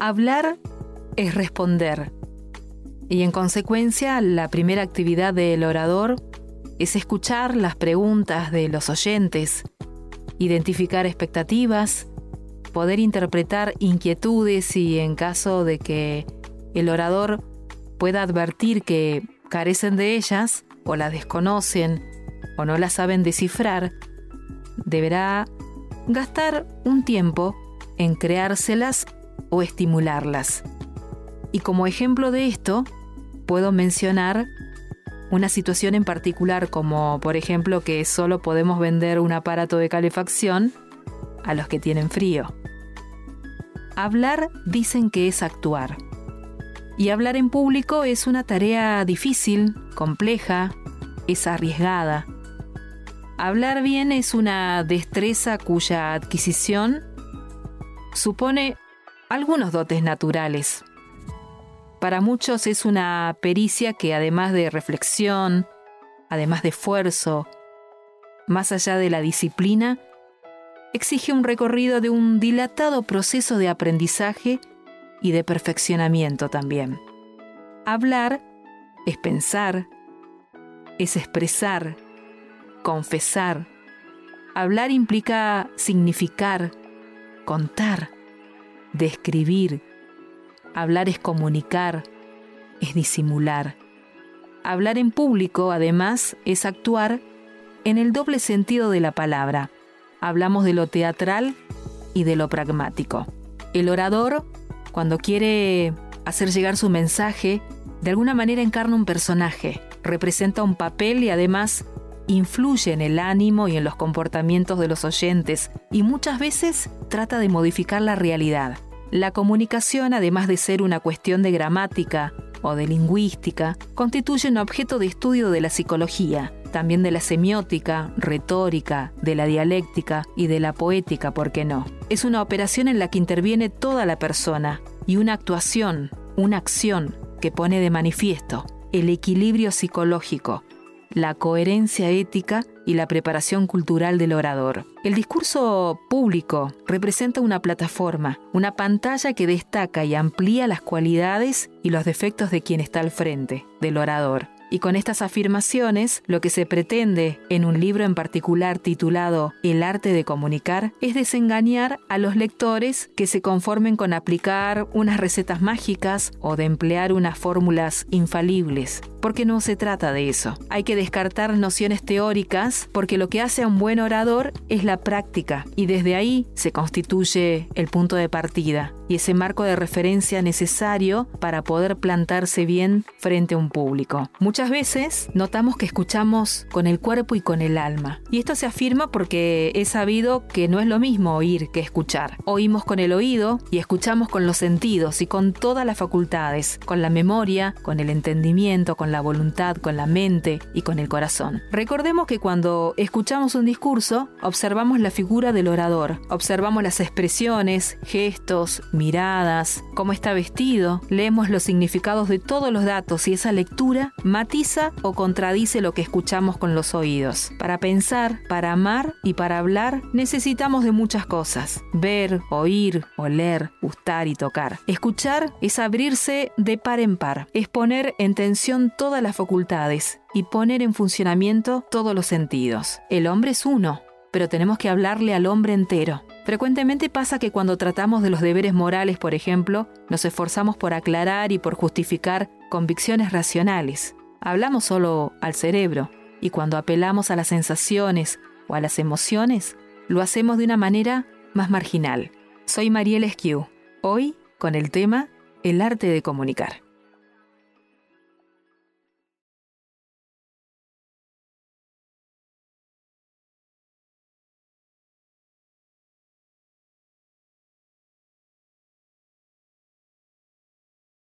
Hablar es responder. Y en consecuencia, la primera actividad del orador es escuchar las preguntas de los oyentes, identificar expectativas, poder interpretar inquietudes y en caso de que el orador pueda advertir que carecen de ellas o las desconocen o no las saben descifrar, deberá gastar un tiempo en creárselas o estimularlas. Y como ejemplo de esto, puedo mencionar una situación en particular como por ejemplo que solo podemos vender un aparato de calefacción a los que tienen frío. Hablar dicen que es actuar. Y hablar en público es una tarea difícil, compleja, es arriesgada. Hablar bien es una destreza cuya adquisición supone algunos dotes naturales. Para muchos es una pericia que además de reflexión, además de esfuerzo, más allá de la disciplina, exige un recorrido de un dilatado proceso de aprendizaje y de perfeccionamiento también. Hablar es pensar, es expresar, confesar. Hablar implica significar, contar, describir. Hablar es comunicar, es disimular. Hablar en público, además, es actuar en el doble sentido de la palabra. Hablamos de lo teatral y de lo pragmático. El orador, cuando quiere hacer llegar su mensaje, de alguna manera encarna un personaje, representa un papel y además influye en el ánimo y en los comportamientos de los oyentes y muchas veces trata de modificar la realidad. La comunicación, además de ser una cuestión de gramática o de lingüística, constituye un objeto de estudio de la psicología, también de la semiótica, retórica, de la dialéctica y de la poética, ¿por qué no? Es una operación en la que interviene toda la persona y una actuación, una acción que pone de manifiesto el equilibrio psicológico, la coherencia ética y la preparación cultural del orador. El discurso público representa una plataforma, una pantalla que destaca y amplía las cualidades y los defectos de quien está al frente, del orador. Y con estas afirmaciones, lo que se pretende en un libro en particular titulado El arte de comunicar es desengañar a los lectores que se conformen con aplicar unas recetas mágicas o de emplear unas fórmulas infalibles, porque no se trata de eso. Hay que descartar nociones teóricas porque lo que hace a un buen orador es la práctica y desde ahí se constituye el punto de partida y ese marco de referencia necesario para poder plantarse bien frente a un público. Veces notamos que escuchamos con el cuerpo y con el alma. Y esto se afirma porque he sabido que no es lo mismo oír que escuchar. Oímos con el oído y escuchamos con los sentidos y con todas las facultades, con la memoria, con el entendimiento, con la voluntad, con la mente y con el corazón. Recordemos que cuando escuchamos un discurso, observamos la figura del orador, observamos las expresiones, gestos, miradas, cómo está vestido, leemos los significados de todos los datos y esa lectura matiza o contradice lo que escuchamos con los oídos. Para pensar, para amar y para hablar necesitamos de muchas cosas. Ver, oír, oler, gustar y tocar. Escuchar es abrirse de par en par, es poner en tensión todas las facultades y poner en funcionamiento todos los sentidos. El hombre es uno, pero tenemos que hablarle al hombre entero. Frecuentemente pasa que cuando tratamos de los deberes morales, por ejemplo, nos esforzamos por aclarar y por justificar convicciones racionales. Hablamos solo al cerebro y cuando apelamos a las sensaciones o a las emociones, lo hacemos de una manera más marginal. Soy Mariel Esquiu, hoy con el tema El arte de comunicar.